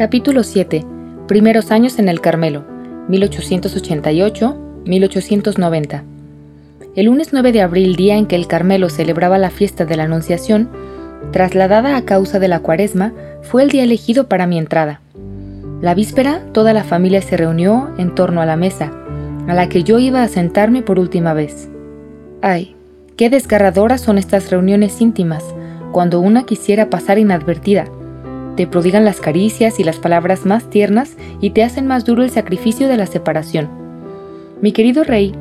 Capítulo 7. Primeros años en el Carmelo, 1888-1890. El lunes 9 de abril, día en que el Carmelo celebraba la fiesta de la Anunciación, trasladada a causa de la cuaresma, fue el día elegido para mi entrada. La víspera, toda la familia se reunió en torno a la mesa, a la que yo iba a sentarme por última vez. Ay, qué desgarradoras son estas reuniones íntimas, cuando una quisiera pasar inadvertida. Te prodigan las caricias y las palabras más tiernas y te hacen más duro el sacrificio de la separación. Mi querido rey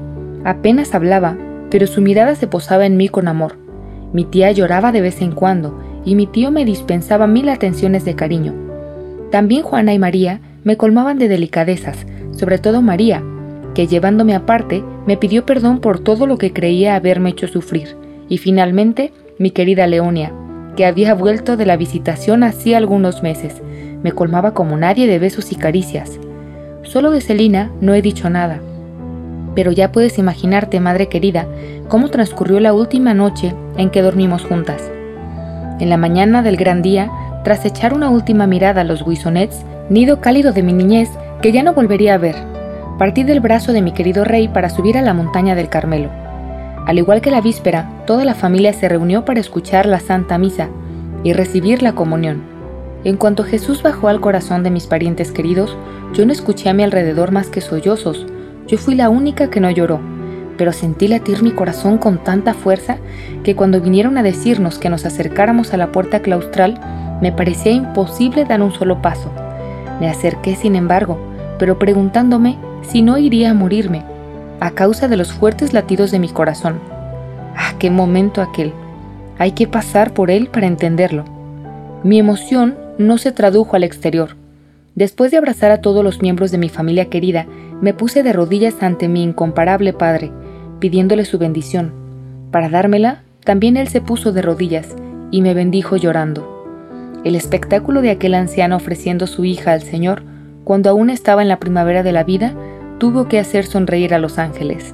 apenas hablaba, pero su mirada se posaba en mí con amor. Mi tía lloraba de vez en cuando y mi tío me dispensaba mil atenciones de cariño. También Juana y María me colmaban de delicadezas, sobre todo María, que llevándome aparte me pidió perdón por todo lo que creía haberme hecho sufrir, y finalmente mi querida Leonia, que había vuelto de la visitación hacía algunos meses, me colmaba como nadie de besos y caricias. Solo de Celina no he dicho nada. Pero ya puedes imaginarte, madre querida, cómo transcurrió la última noche en que dormimos juntas. En la mañana del gran día, tras echar una última mirada a los guisonets, nido cálido de mi niñez que ya no volvería a ver, partí del brazo de mi querido rey para subir a la montaña del Carmelo. Al igual que la víspera, toda la familia se reunió para escuchar la Santa Misa y recibir la comunión. En cuanto Jesús bajó al corazón de mis parientes queridos, yo no escuché a mi alrededor más que sollozos. Yo fui la única que no lloró, pero sentí latir mi corazón con tanta fuerza que cuando vinieron a decirnos que nos acercáramos a la puerta claustral, me parecía imposible dar un solo paso. Me acerqué, sin embargo, pero preguntándome si no iría a morirme, a causa de los fuertes latidos de mi corazón. ¡Ah, qué momento aquel! Hay que pasar por él para entenderlo. Mi emoción no se tradujo al exterior. Después de abrazar a todos los miembros de mi familia querida, me puse de rodillas ante mi incomparable padre, pidiéndole su bendición. Para dármela, también él se puso de rodillas y me bendijo llorando. El espectáculo de aquel anciano ofreciendo su hija al Señor, cuando aún estaba en la primavera de la vida, tuvo que hacer sonreír a los ángeles.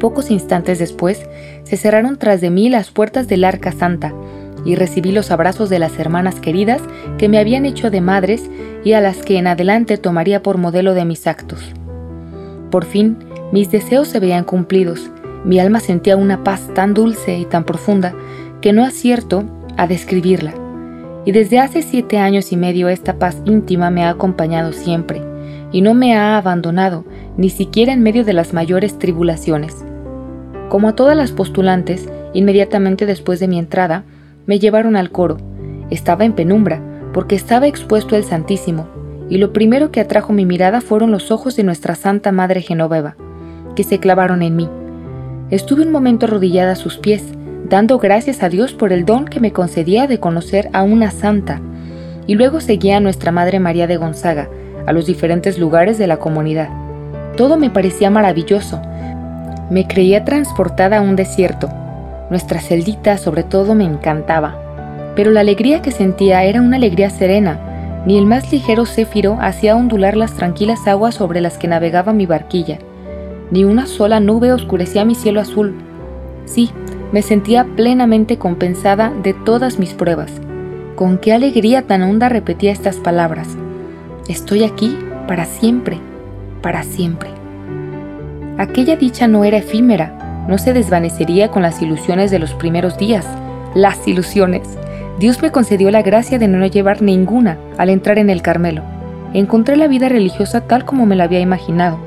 Pocos instantes después, se cerraron tras de mí las puertas del Arca Santa, y recibí los abrazos de las hermanas queridas que me habían hecho de madres y a las que en adelante tomaría por modelo de mis actos. Por fin, mis deseos se veían cumplidos, mi alma sentía una paz tan dulce y tan profunda que no acierto a describirla. Y desde hace siete años y medio esta paz íntima me ha acompañado siempre y no me ha abandonado, ni siquiera en medio de las mayores tribulaciones. Como a todas las postulantes, inmediatamente después de mi entrada, me llevaron al coro. Estaba en penumbra, porque estaba expuesto el Santísimo, y lo primero que atrajo mi mirada fueron los ojos de nuestra Santa Madre Genoveva, que se clavaron en mí. Estuve un momento arrodillada a sus pies, dando gracias a Dios por el don que me concedía de conocer a una santa, y luego seguí a nuestra Madre María de Gonzaga, a los diferentes lugares de la comunidad. Todo me parecía maravilloso. Me creía transportada a un desierto. Nuestra celdita sobre todo me encantaba. Pero la alegría que sentía era una alegría serena. Ni el más ligero céfiro hacía ondular las tranquilas aguas sobre las que navegaba mi barquilla. Ni una sola nube oscurecía mi cielo azul. Sí, me sentía plenamente compensada de todas mis pruebas. Con qué alegría tan honda repetía estas palabras. Estoy aquí para siempre, para siempre. Aquella dicha no era efímera, no se desvanecería con las ilusiones de los primeros días. Las ilusiones. Dios me concedió la gracia de no llevar ninguna al entrar en el Carmelo. Encontré la vida religiosa tal como me la había imaginado.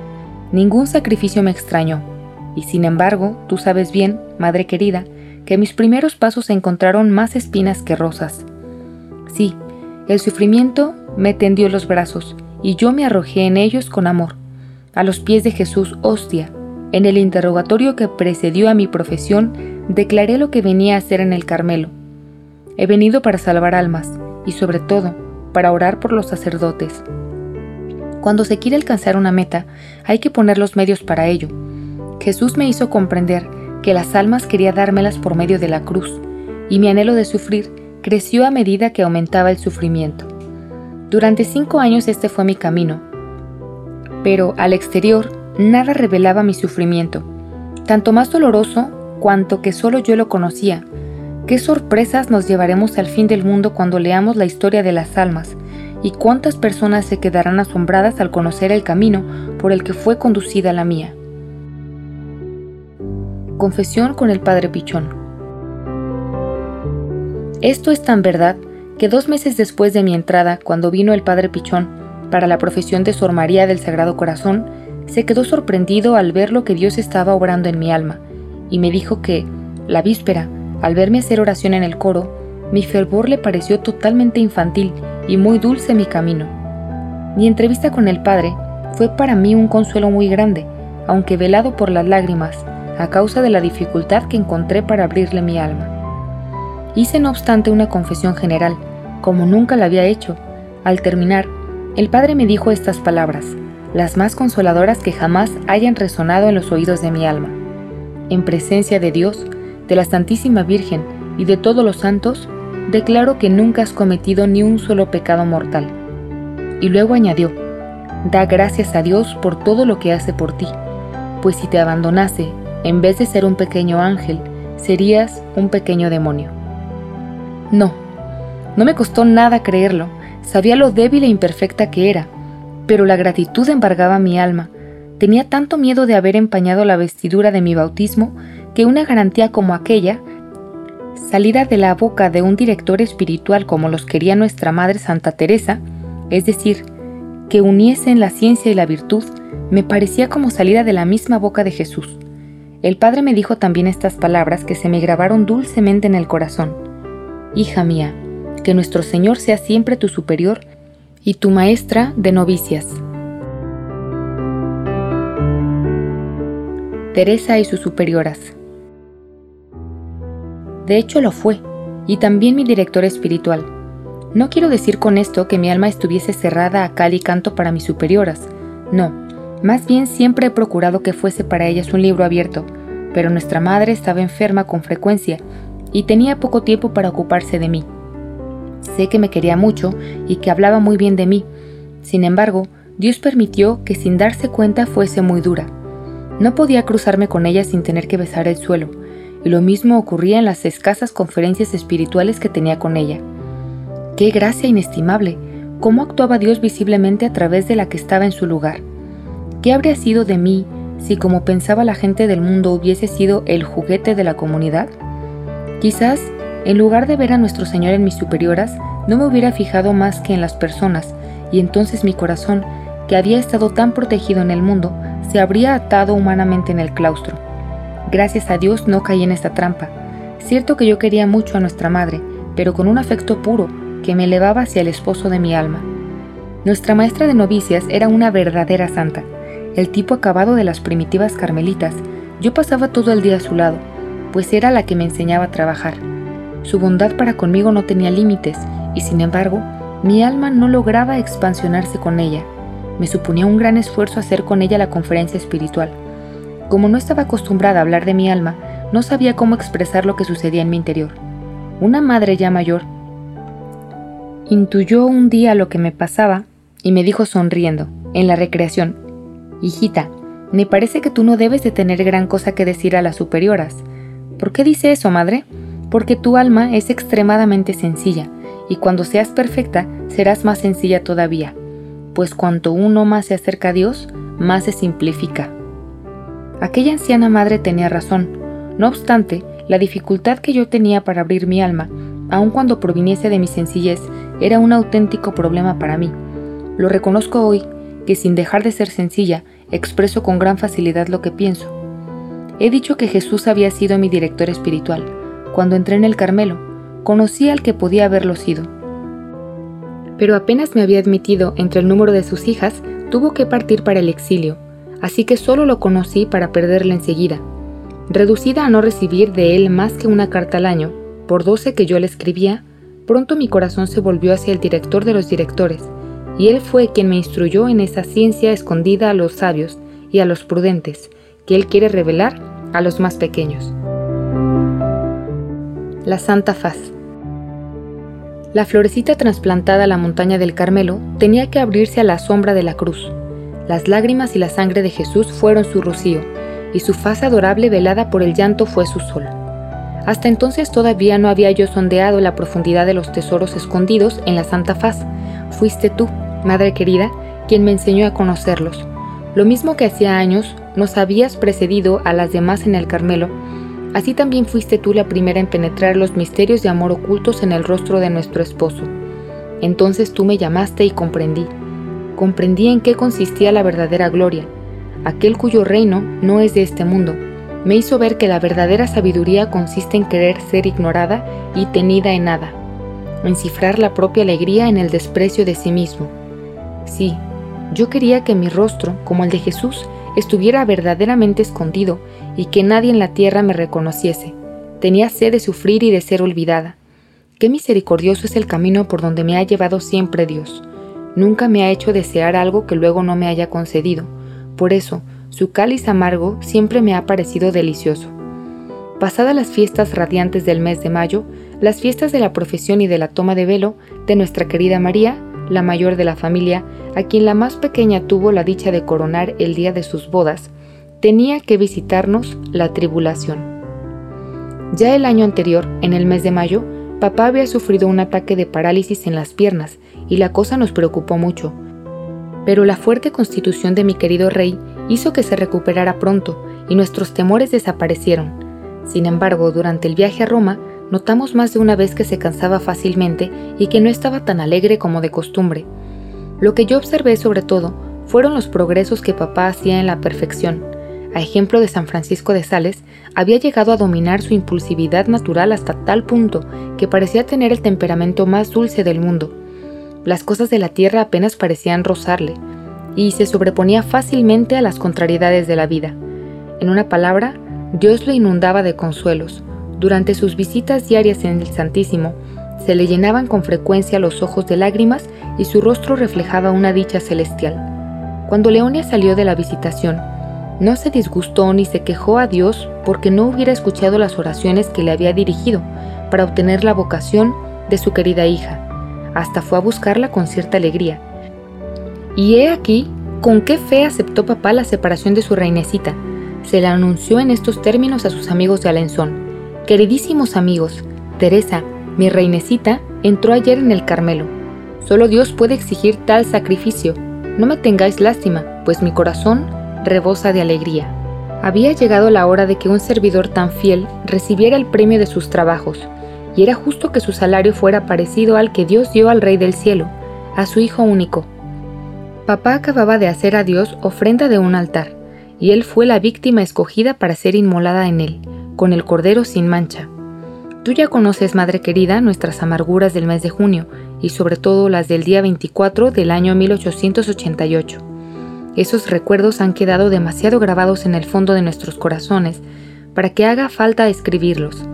Ningún sacrificio me extrañó. Y sin embargo, tú sabes bien, madre querida, que mis primeros pasos encontraron más espinas que rosas. Sí, el sufrimiento me tendió los brazos y yo me arrojé en ellos con amor, a los pies de Jesús hostia. En el interrogatorio que precedió a mi profesión, declaré lo que venía a hacer en el Carmelo. He venido para salvar almas y sobre todo para orar por los sacerdotes. Cuando se quiere alcanzar una meta, hay que poner los medios para ello. Jesús me hizo comprender que las almas quería dármelas por medio de la cruz, y mi anhelo de sufrir creció a medida que aumentaba el sufrimiento. Durante cinco años este fue mi camino, pero al exterior nada revelaba mi sufrimiento, tanto más doloroso cuanto que solo yo lo conocía. ¿Qué sorpresas nos llevaremos al fin del mundo cuando leamos la historia de las almas y cuántas personas se quedarán asombradas al conocer el camino por el que fue conducida la mía. Confesión con el Padre Pichón. Esto es tan verdad que dos meses después de mi entrada, cuando vino el Padre Pichón para la profesión de Sor María del Sagrado Corazón, se quedó sorprendido al ver lo que Dios estaba obrando en mi alma, y me dijo que, la víspera, al verme hacer oración en el coro, mi fervor le pareció totalmente infantil y muy dulce mi camino. Mi entrevista con el Padre fue para mí un consuelo muy grande, aunque velado por las lágrimas, a causa de la dificultad que encontré para abrirle mi alma. Hice no obstante una confesión general, como nunca la había hecho. Al terminar, el Padre me dijo estas palabras, las más consoladoras que jamás hayan resonado en los oídos de mi alma. En presencia de Dios, de la Santísima Virgen y de todos los santos, declaro que nunca has cometido ni un solo pecado mortal. Y luego añadió, da gracias a Dios por todo lo que hace por ti, pues si te abandonase, en vez de ser un pequeño ángel, serías un pequeño demonio. No, no me costó nada creerlo, sabía lo débil e imperfecta que era, pero la gratitud embargaba mi alma. Tenía tanto miedo de haber empañado la vestidura de mi bautismo que una garantía como aquella, salida de la boca de un director espiritual como los quería nuestra Madre Santa Teresa, es decir, que uniesen la ciencia y la virtud, me parecía como salida de la misma boca de Jesús. El Padre me dijo también estas palabras que se me grabaron dulcemente en el corazón. Hija mía, que nuestro Señor sea siempre tu superior y tu maestra de novicias. Teresa y sus superioras. De hecho lo fue, y también mi director espiritual. No quiero decir con esto que mi alma estuviese cerrada a cal y canto para mis superioras, no, más bien siempre he procurado que fuese para ellas un libro abierto, pero nuestra madre estaba enferma con frecuencia y tenía poco tiempo para ocuparse de mí. Sé que me quería mucho y que hablaba muy bien de mí. Sin embargo, Dios permitió que sin darse cuenta fuese muy dura. No podía cruzarme con ella sin tener que besar el suelo, y lo mismo ocurría en las escasas conferencias espirituales que tenía con ella. ¡Qué gracia inestimable! ¿Cómo actuaba Dios visiblemente a través de la que estaba en su lugar? ¿Qué habría sido de mí si como pensaba la gente del mundo hubiese sido el juguete de la comunidad? Quizás en lugar de ver a nuestro Señor en mis superioras, no me hubiera fijado más que en las personas, y entonces mi corazón, que había estado tan protegido en el mundo, se habría atado humanamente en el claustro. Gracias a Dios no caí en esta trampa. Cierto que yo quería mucho a nuestra madre, pero con un afecto puro que me elevaba hacia el esposo de mi alma. Nuestra maestra de novicias era una verdadera santa, el tipo acabado de las primitivas carmelitas. Yo pasaba todo el día a su lado, pues era la que me enseñaba a trabajar. Su bondad para conmigo no tenía límites, y sin embargo, mi alma no lograba expansionarse con ella. Me suponía un gran esfuerzo hacer con ella la conferencia espiritual. Como no estaba acostumbrada a hablar de mi alma, no sabía cómo expresar lo que sucedía en mi interior. Una madre ya mayor intuyó un día lo que me pasaba y me dijo sonriendo, en la recreación, Hijita, me parece que tú no debes de tener gran cosa que decir a las superioras. ¿Por qué dice eso, madre? porque tu alma es extremadamente sencilla, y cuando seas perfecta serás más sencilla todavía, pues cuanto uno más se acerca a Dios, más se simplifica. Aquella anciana madre tenía razón, no obstante, la dificultad que yo tenía para abrir mi alma, aun cuando proviniese de mi sencillez, era un auténtico problema para mí. Lo reconozco hoy, que sin dejar de ser sencilla, expreso con gran facilidad lo que pienso. He dicho que Jesús había sido mi director espiritual, cuando entré en el Carmelo, conocí al que podía haberlo sido. Pero apenas me había admitido entre el número de sus hijas, tuvo que partir para el exilio, así que solo lo conocí para perderle enseguida. Reducida a no recibir de él más que una carta al año, por doce que yo le escribía, pronto mi corazón se volvió hacia el director de los directores, y él fue quien me instruyó en esa ciencia escondida a los sabios y a los prudentes, que él quiere revelar a los más pequeños la Santa Faz. La florecita trasplantada a la montaña del Carmelo tenía que abrirse a la sombra de la cruz. Las lágrimas y la sangre de Jesús fueron su rocío, y su faz adorable velada por el llanto fue su sol. Hasta entonces todavía no había yo sondeado la profundidad de los tesoros escondidos en la Santa Faz, fuiste tú, Madre querida, quien me enseñó a conocerlos. Lo mismo que hacía años nos habías precedido a las demás en el Carmelo, así también fuiste tú la primera en penetrar los misterios de amor ocultos en el rostro de nuestro esposo. Entonces tú me llamaste y comprendí. Comprendí en qué consistía la verdadera gloria. Aquel cuyo reino no es de este mundo, me hizo ver que la verdadera sabiduría consiste en querer ser ignorada y tenida en nada, en cifrar la propia alegría en el desprecio de sí mismo. Sí, yo quería que mi rostro, como el de Jesús, estuviera verdaderamente escondido y que nadie en la tierra me reconociese. Tenía sed de sufrir y de ser olvidada. Qué misericordioso es el camino por donde me ha llevado siempre Dios. Nunca me ha hecho desear algo que luego no me haya concedido. Por eso, su cáliz amargo siempre me ha parecido delicioso. Pasadas las fiestas radiantes del mes de mayo, las fiestas de la profesión y de la toma de velo de nuestra querida María, la mayor de la familia, a quien la más pequeña tuvo la dicha de coronar el día de sus bodas, tenía que visitarnos la tribulación. Ya el año anterior, en el mes de mayo, papá había sufrido un ataque de parálisis en las piernas y la cosa nos preocupó mucho. Pero la fuerte constitución de mi querido rey hizo que se recuperara pronto y nuestros temores desaparecieron. Sin embargo, durante el viaje a Roma, notamos más de una vez que se cansaba fácilmente y que no estaba tan alegre como de costumbre. Lo que yo observé sobre todo fueron los progresos que papá hacía en la perfección. A ejemplo de San Francisco de Sales, había llegado a dominar su impulsividad natural hasta tal punto que parecía tener el temperamento más dulce del mundo. Las cosas de la tierra apenas parecían rozarle, y se sobreponía fácilmente a las contrariedades de la vida. En una palabra, Dios lo inundaba de consuelos, durante sus visitas diarias en el Santísimo, se le llenaban con frecuencia los ojos de lágrimas y su rostro reflejaba una dicha celestial. Cuando Leonia salió de la visitación, no se disgustó ni se quejó a Dios porque no hubiera escuchado las oraciones que le había dirigido para obtener la vocación de su querida hija. Hasta fue a buscarla con cierta alegría. Y he aquí con qué fe aceptó papá la separación de su reinecita. Se la anunció en estos términos a sus amigos de Alenzón. Queridísimos amigos, Teresa, mi reinecita, entró ayer en el Carmelo. Solo Dios puede exigir tal sacrificio. No me tengáis lástima, pues mi corazón rebosa de alegría. Había llegado la hora de que un servidor tan fiel recibiera el premio de sus trabajos, y era justo que su salario fuera parecido al que Dios dio al Rey del Cielo, a su Hijo único. Papá acababa de hacer a Dios ofrenda de un altar, y él fue la víctima escogida para ser inmolada en él con el Cordero sin mancha. Tú ya conoces, Madre querida, nuestras amarguras del mes de junio y sobre todo las del día 24 del año 1888. Esos recuerdos han quedado demasiado grabados en el fondo de nuestros corazones para que haga falta escribirlos.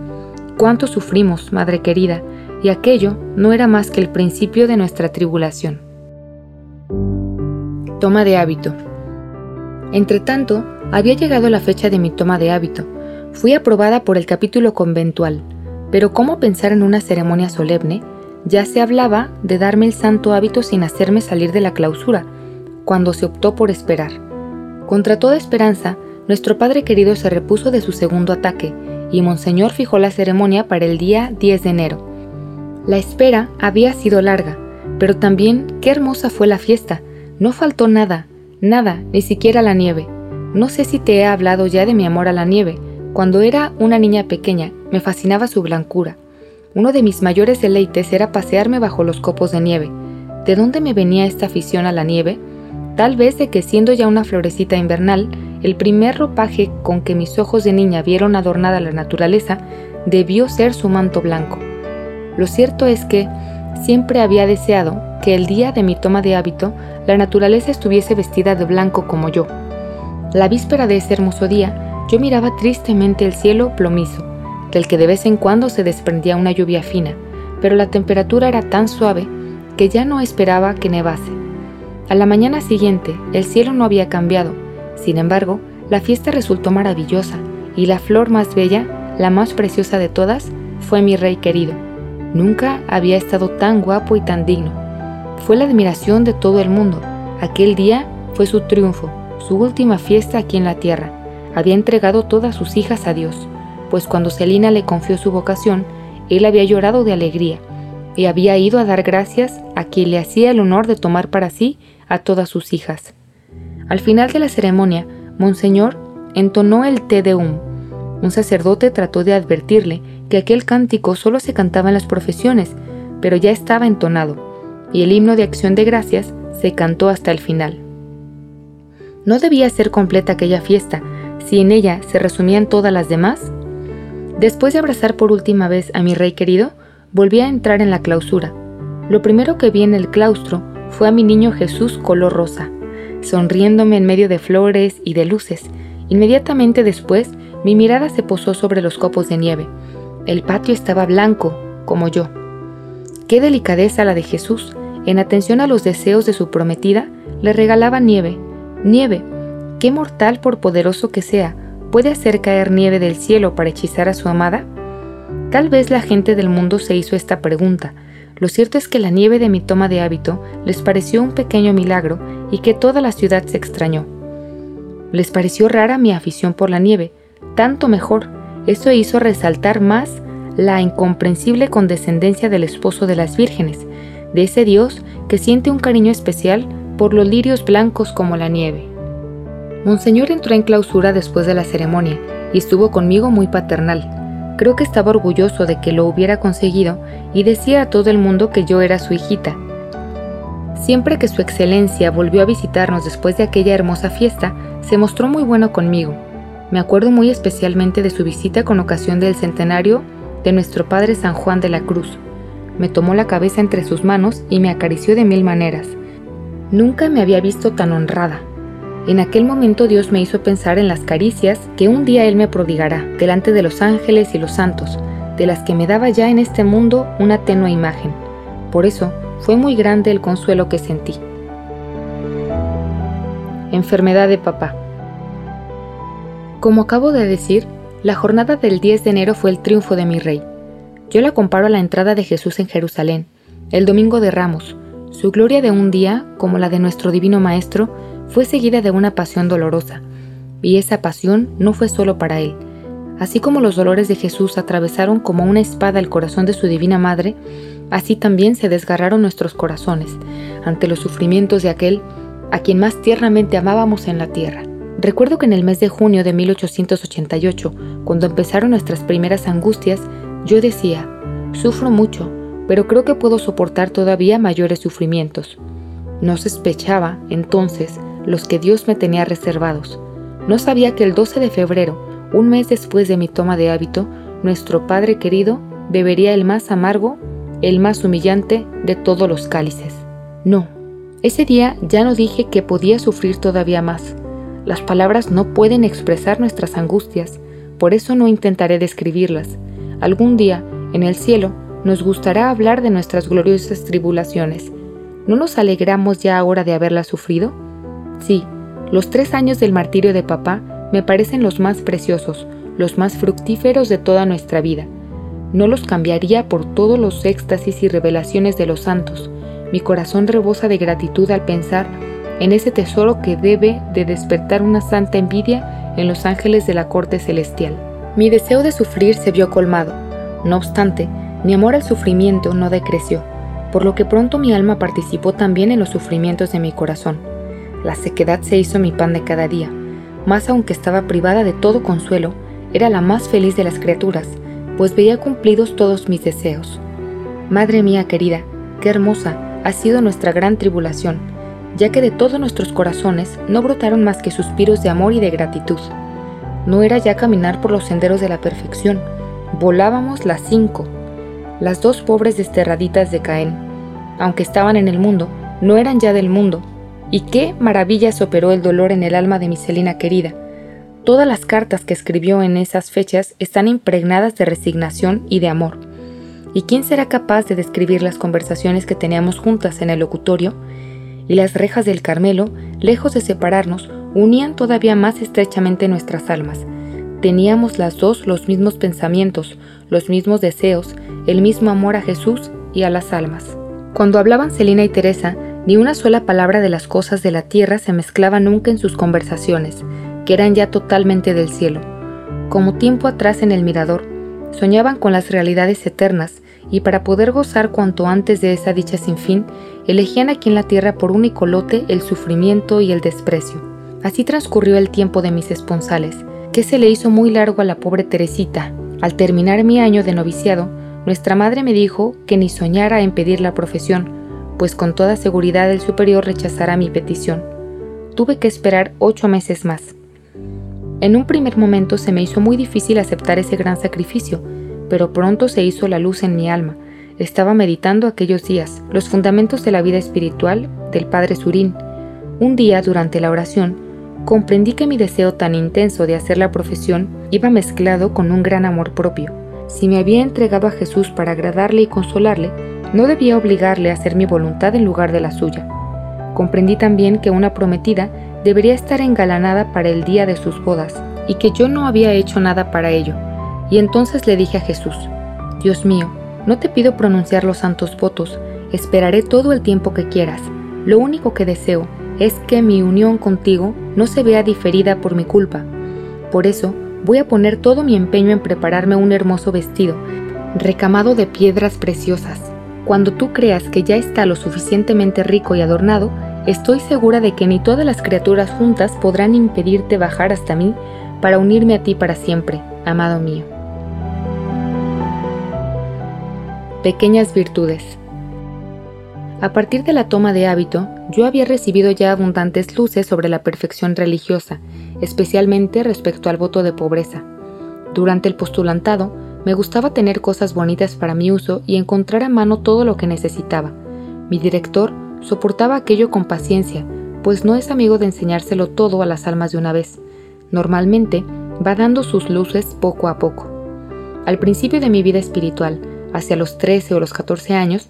Cuánto sufrimos, Madre querida, y aquello no era más que el principio de nuestra tribulación. Toma de hábito. Entretanto, había llegado la fecha de mi toma de hábito, Fui aprobada por el capítulo conventual, pero ¿cómo pensar en una ceremonia solemne? Ya se hablaba de darme el santo hábito sin hacerme salir de la clausura, cuando se optó por esperar. Contra toda esperanza, nuestro padre querido se repuso de su segundo ataque, y Monseñor fijó la ceremonia para el día 10 de enero. La espera había sido larga, pero también qué hermosa fue la fiesta. No faltó nada, nada, ni siquiera la nieve. No sé si te he hablado ya de mi amor a la nieve, cuando era una niña pequeña, me fascinaba su blancura. Uno de mis mayores deleites era pasearme bajo los copos de nieve. ¿De dónde me venía esta afición a la nieve? Tal vez de que siendo ya una florecita invernal, el primer ropaje con que mis ojos de niña vieron adornada la naturaleza debió ser su manto blanco. Lo cierto es que siempre había deseado que el día de mi toma de hábito la naturaleza estuviese vestida de blanco como yo. La víspera de ese hermoso día, yo miraba tristemente el cielo plomizo, del que de vez en cuando se desprendía una lluvia fina, pero la temperatura era tan suave que ya no esperaba que nevase. A la mañana siguiente el cielo no había cambiado, sin embargo, la fiesta resultó maravillosa y la flor más bella, la más preciosa de todas, fue mi rey querido. Nunca había estado tan guapo y tan digno. Fue la admiración de todo el mundo. Aquel día fue su triunfo, su última fiesta aquí en la tierra había entregado todas sus hijas a Dios, pues cuando Celina le confió su vocación, él había llorado de alegría, y había ido a dar gracias a quien le hacía el honor de tomar para sí a todas sus hijas. Al final de la ceremonia, Monseñor entonó el Te Deum. Un sacerdote trató de advertirle que aquel cántico solo se cantaba en las profesiones, pero ya estaba entonado, y el himno de acción de gracias se cantó hasta el final. ¿No debía ser completa aquella fiesta si en ella se resumían todas las demás? Después de abrazar por última vez a mi rey querido, volví a entrar en la clausura. Lo primero que vi en el claustro fue a mi niño Jesús color rosa, sonriéndome en medio de flores y de luces. Inmediatamente después, mi mirada se posó sobre los copos de nieve. El patio estaba blanco, como yo. Qué delicadeza la de Jesús. En atención a los deseos de su prometida, le regalaba nieve. Nieve. ¿Qué mortal, por poderoso que sea, puede hacer caer nieve del cielo para hechizar a su amada? Tal vez la gente del mundo se hizo esta pregunta. Lo cierto es que la nieve de mi toma de hábito les pareció un pequeño milagro y que toda la ciudad se extrañó. Les pareció rara mi afición por la nieve, tanto mejor. Eso hizo resaltar más la incomprensible condescendencia del esposo de las vírgenes, de ese Dios que siente un cariño especial por los lirios blancos como la nieve. Monseñor entró en clausura después de la ceremonia y estuvo conmigo muy paternal. Creo que estaba orgulloso de que lo hubiera conseguido y decía a todo el mundo que yo era su hijita. Siempre que Su Excelencia volvió a visitarnos después de aquella hermosa fiesta, se mostró muy bueno conmigo. Me acuerdo muy especialmente de su visita con ocasión del centenario de nuestro Padre San Juan de la Cruz. Me tomó la cabeza entre sus manos y me acarició de mil maneras. Nunca me había visto tan honrada. En aquel momento Dios me hizo pensar en las caricias que un día Él me prodigará delante de los ángeles y los santos, de las que me daba ya en este mundo una tenue imagen. Por eso fue muy grande el consuelo que sentí. Enfermedad de papá. Como acabo de decir, la jornada del 10 de enero fue el triunfo de mi rey. Yo la comparo a la entrada de Jesús en Jerusalén, el domingo de Ramos. Su gloria de un día, como la de nuestro divino Maestro, fue seguida de una pasión dolorosa, y esa pasión no fue solo para él. Así como los dolores de Jesús atravesaron como una espada el corazón de su divina madre, así también se desgarraron nuestros corazones ante los sufrimientos de aquel a quien más tiernamente amábamos en la tierra. Recuerdo que en el mes de junio de 1888, cuando empezaron nuestras primeras angustias, yo decía, sufro mucho, pero creo que puedo soportar todavía mayores sufrimientos. No sospechaba, entonces, los que Dios me tenía reservados. No sabía que el 12 de febrero, un mes después de mi toma de hábito, nuestro Padre querido bebería el más amargo, el más humillante de todos los cálices. No, ese día ya no dije que podía sufrir todavía más. Las palabras no pueden expresar nuestras angustias, por eso no intentaré describirlas. Algún día, en el cielo, nos gustará hablar de nuestras gloriosas tribulaciones. ¿No nos alegramos ya ahora de haberlas sufrido? Sí, los tres años del martirio de papá me parecen los más preciosos, los más fructíferos de toda nuestra vida. No los cambiaría por todos los éxtasis y revelaciones de los santos. Mi corazón rebosa de gratitud al pensar en ese tesoro que debe de despertar una santa envidia en los ángeles de la corte celestial. Mi deseo de sufrir se vio colmado. No obstante, mi amor al sufrimiento no decreció, por lo que pronto mi alma participó también en los sufrimientos de mi corazón. La sequedad se hizo mi pan de cada día, más aunque estaba privada de todo consuelo, era la más feliz de las criaturas, pues veía cumplidos todos mis deseos. Madre mía querida, qué hermosa ha sido nuestra gran tribulación, ya que de todos nuestros corazones no brotaron más que suspiros de amor y de gratitud. No era ya caminar por los senderos de la perfección, volábamos las cinco. Las dos pobres desterraditas de Caén, aunque estaban en el mundo, no eran ya del mundo, y qué maravillas operó el dolor en el alma de mi Celina querida. Todas las cartas que escribió en esas fechas están impregnadas de resignación y de amor. ¿Y quién será capaz de describir las conversaciones que teníamos juntas en el locutorio? Y las rejas del Carmelo, lejos de separarnos, unían todavía más estrechamente nuestras almas. Teníamos las dos los mismos pensamientos, los mismos deseos, el mismo amor a Jesús y a las almas. Cuando hablaban Celina y Teresa, ni una sola palabra de las cosas de la tierra se mezclaba nunca en sus conversaciones, que eran ya totalmente del cielo. Como tiempo atrás en el mirador, soñaban con las realidades eternas y para poder gozar cuanto antes de esa dicha sin fin, elegían aquí en la tierra por único lote el sufrimiento y el desprecio. Así transcurrió el tiempo de mis esponsales, que se le hizo muy largo a la pobre Teresita. Al terminar mi año de noviciado, nuestra madre me dijo que ni soñara en pedir la profesión, pues con toda seguridad el superior rechazará mi petición. Tuve que esperar ocho meses más. En un primer momento se me hizo muy difícil aceptar ese gran sacrificio, pero pronto se hizo la luz en mi alma. Estaba meditando aquellos días los fundamentos de la vida espiritual del Padre Surín. Un día, durante la oración, comprendí que mi deseo tan intenso de hacer la profesión iba mezclado con un gran amor propio. Si me había entregado a Jesús para agradarle y consolarle, no debía obligarle a hacer mi voluntad en lugar de la suya. Comprendí también que una prometida debería estar engalanada para el día de sus bodas, y que yo no había hecho nada para ello. Y entonces le dije a Jesús, Dios mío, no te pido pronunciar los santos votos, esperaré todo el tiempo que quieras. Lo único que deseo es que mi unión contigo no se vea diferida por mi culpa. Por eso, voy a poner todo mi empeño en prepararme un hermoso vestido, recamado de piedras preciosas. Cuando tú creas que ya está lo suficientemente rico y adornado, Estoy segura de que ni todas las criaturas juntas podrán impedirte bajar hasta mí para unirme a ti para siempre, amado mío. Pequeñas virtudes. A partir de la toma de hábito, yo había recibido ya abundantes luces sobre la perfección religiosa, especialmente respecto al voto de pobreza. Durante el postulantado, me gustaba tener cosas bonitas para mi uso y encontrar a mano todo lo que necesitaba. Mi director soportaba aquello con paciencia, pues no es amigo de enseñárselo todo a las almas de una vez. Normalmente va dando sus luces poco a poco. Al principio de mi vida espiritual, hacia los 13 o los 14 años,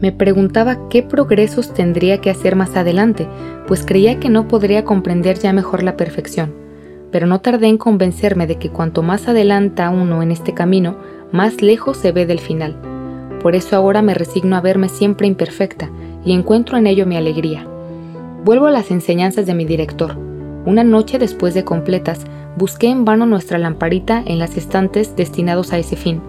me preguntaba qué progresos tendría que hacer más adelante, pues creía que no podría comprender ya mejor la perfección. Pero no tardé en convencerme de que cuanto más adelanta uno en este camino, más lejos se ve del final. Por eso ahora me resigno a verme siempre imperfecta, y encuentro en ello mi alegría. Vuelvo a las enseñanzas de mi director. Una noche después de completas, busqué en vano nuestra lamparita en las estantes destinados a ese fin.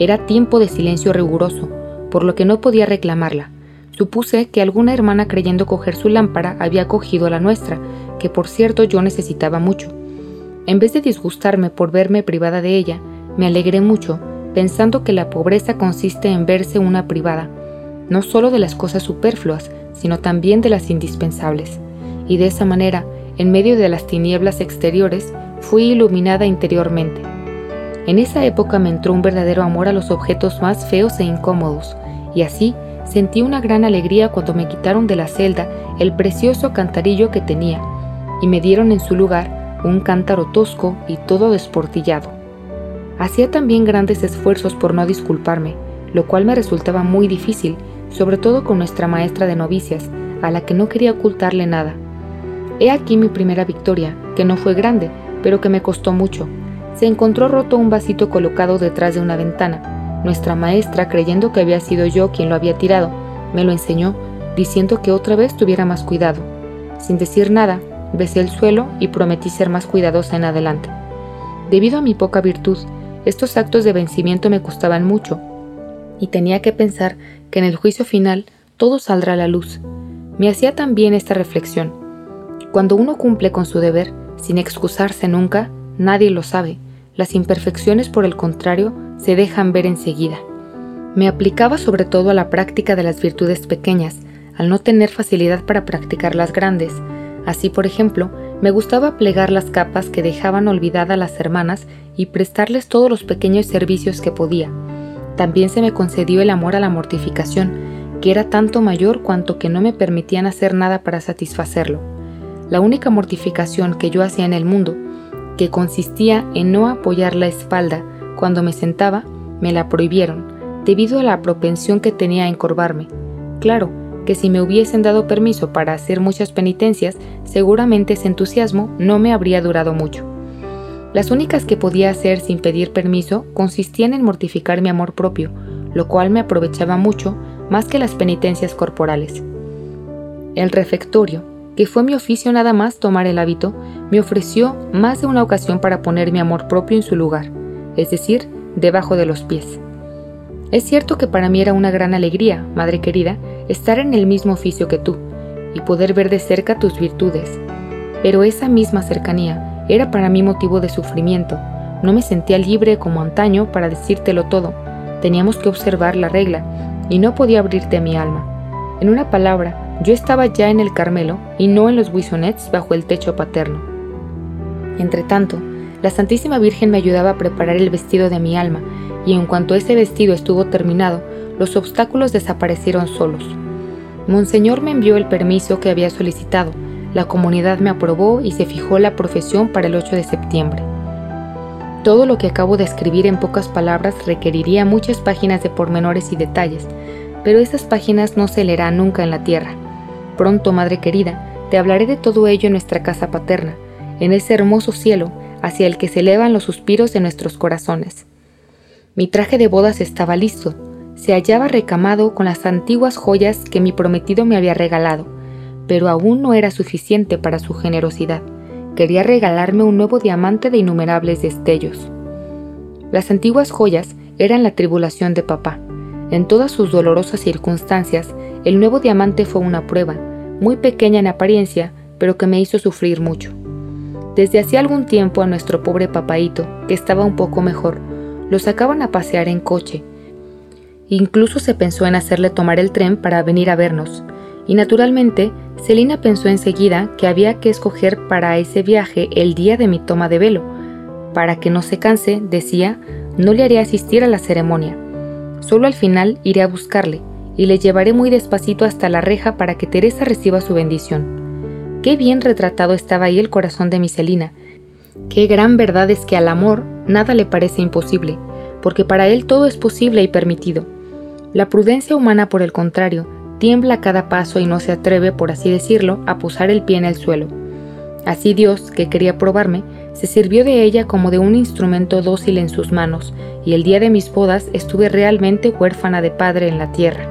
Era tiempo de silencio riguroso, por lo que no podía reclamarla. Supuse que alguna hermana creyendo coger su lámpara había cogido la nuestra, que por cierto yo necesitaba mucho. En vez de disgustarme por verme privada de ella, me alegré mucho, pensando que la pobreza consiste en verse una privada, no solo de las cosas superfluas, sino también de las indispensables. Y de esa manera, en medio de las tinieblas exteriores, fui iluminada interiormente. En esa época me entró un verdadero amor a los objetos más feos e incómodos, y así sentí una gran alegría cuando me quitaron de la celda el precioso cantarillo que tenía, y me dieron en su lugar un cántaro tosco y todo desportillado. Hacía también grandes esfuerzos por no disculparme, lo cual me resultaba muy difícil, sobre todo con nuestra maestra de novicias, a la que no quería ocultarle nada. He aquí mi primera victoria, que no fue grande, pero que me costó mucho. Se encontró roto un vasito colocado detrás de una ventana. Nuestra maestra, creyendo que había sido yo quien lo había tirado, me lo enseñó, diciendo que otra vez tuviera más cuidado. Sin decir nada, besé el suelo y prometí ser más cuidadosa en adelante. Debido a mi poca virtud, estos actos de vencimiento me costaban mucho, y tenía que pensar que en el juicio final todo saldrá a la luz. Me hacía también esta reflexión. Cuando uno cumple con su deber, sin excusarse nunca, nadie lo sabe. Las imperfecciones, por el contrario, se dejan ver enseguida. Me aplicaba sobre todo a la práctica de las virtudes pequeñas, al no tener facilidad para practicar las grandes. Así, por ejemplo, me gustaba plegar las capas que dejaban olvidadas las hermanas y prestarles todos los pequeños servicios que podía. También se me concedió el amor a la mortificación, que era tanto mayor cuanto que no me permitían hacer nada para satisfacerlo. La única mortificación que yo hacía en el mundo, que consistía en no apoyar la espalda cuando me sentaba, me la prohibieron, debido a la propensión que tenía a encorvarme. Claro, que si me hubiesen dado permiso para hacer muchas penitencias, seguramente ese entusiasmo no me habría durado mucho. Las únicas que podía hacer sin pedir permiso consistían en mortificar mi amor propio, lo cual me aprovechaba mucho más que las penitencias corporales. El refectorio, que fue mi oficio nada más tomar el hábito, me ofreció más de una ocasión para poner mi amor propio en su lugar, es decir, debajo de los pies. Es cierto que para mí era una gran alegría, madre querida, estar en el mismo oficio que tú y poder ver de cerca tus virtudes, pero esa misma cercanía era para mí motivo de sufrimiento. No me sentía libre como antaño para decírtelo todo. Teníamos que observar la regla y no podía abrirte mi alma. En una palabra, yo estaba ya en el Carmelo y no en los buissonets bajo el techo paterno. Entretanto, la Santísima Virgen me ayudaba a preparar el vestido de mi alma y en cuanto ese vestido estuvo terminado, los obstáculos desaparecieron solos. Monseñor me envió el permiso que había solicitado, la comunidad me aprobó y se fijó la profesión para el 8 de septiembre. Todo lo que acabo de escribir en pocas palabras requeriría muchas páginas de pormenores y detalles, pero esas páginas no se leerán nunca en la tierra. Pronto, madre querida, te hablaré de todo ello en nuestra casa paterna, en ese hermoso cielo hacia el que se elevan los suspiros de nuestros corazones. Mi traje de bodas estaba listo, se hallaba recamado con las antiguas joyas que mi prometido me había regalado, pero aún no era suficiente para su generosidad. Quería regalarme un nuevo diamante de innumerables destellos. Las antiguas joyas eran la tribulación de papá. En todas sus dolorosas circunstancias, el nuevo diamante fue una prueba, muy pequeña en apariencia, pero que me hizo sufrir mucho. Desde hacía algún tiempo a nuestro pobre papaito, que estaba un poco mejor, lo sacaban a pasear en coche. Incluso se pensó en hacerle tomar el tren para venir a vernos. Y naturalmente, Celina pensó enseguida que había que escoger para ese viaje el día de mi toma de velo. Para que no se canse, decía, no le haré asistir a la ceremonia. Solo al final iré a buscarle y le llevaré muy despacito hasta la reja para que Teresa reciba su bendición. Qué bien retratado estaba ahí el corazón de mi Celina. Qué gran verdad es que al amor nada le parece imposible, porque para él todo es posible y permitido. La prudencia humana, por el contrario, tiembla a cada paso y no se atreve, por así decirlo, a posar el pie en el suelo. Así Dios, que quería probarme, se sirvió de ella como de un instrumento dócil en sus manos, y el día de mis bodas estuve realmente huérfana de padre en la tierra.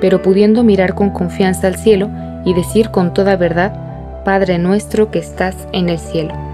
Pero pudiendo mirar con confianza al cielo y decir con toda verdad, Padre nuestro que estás en el cielo.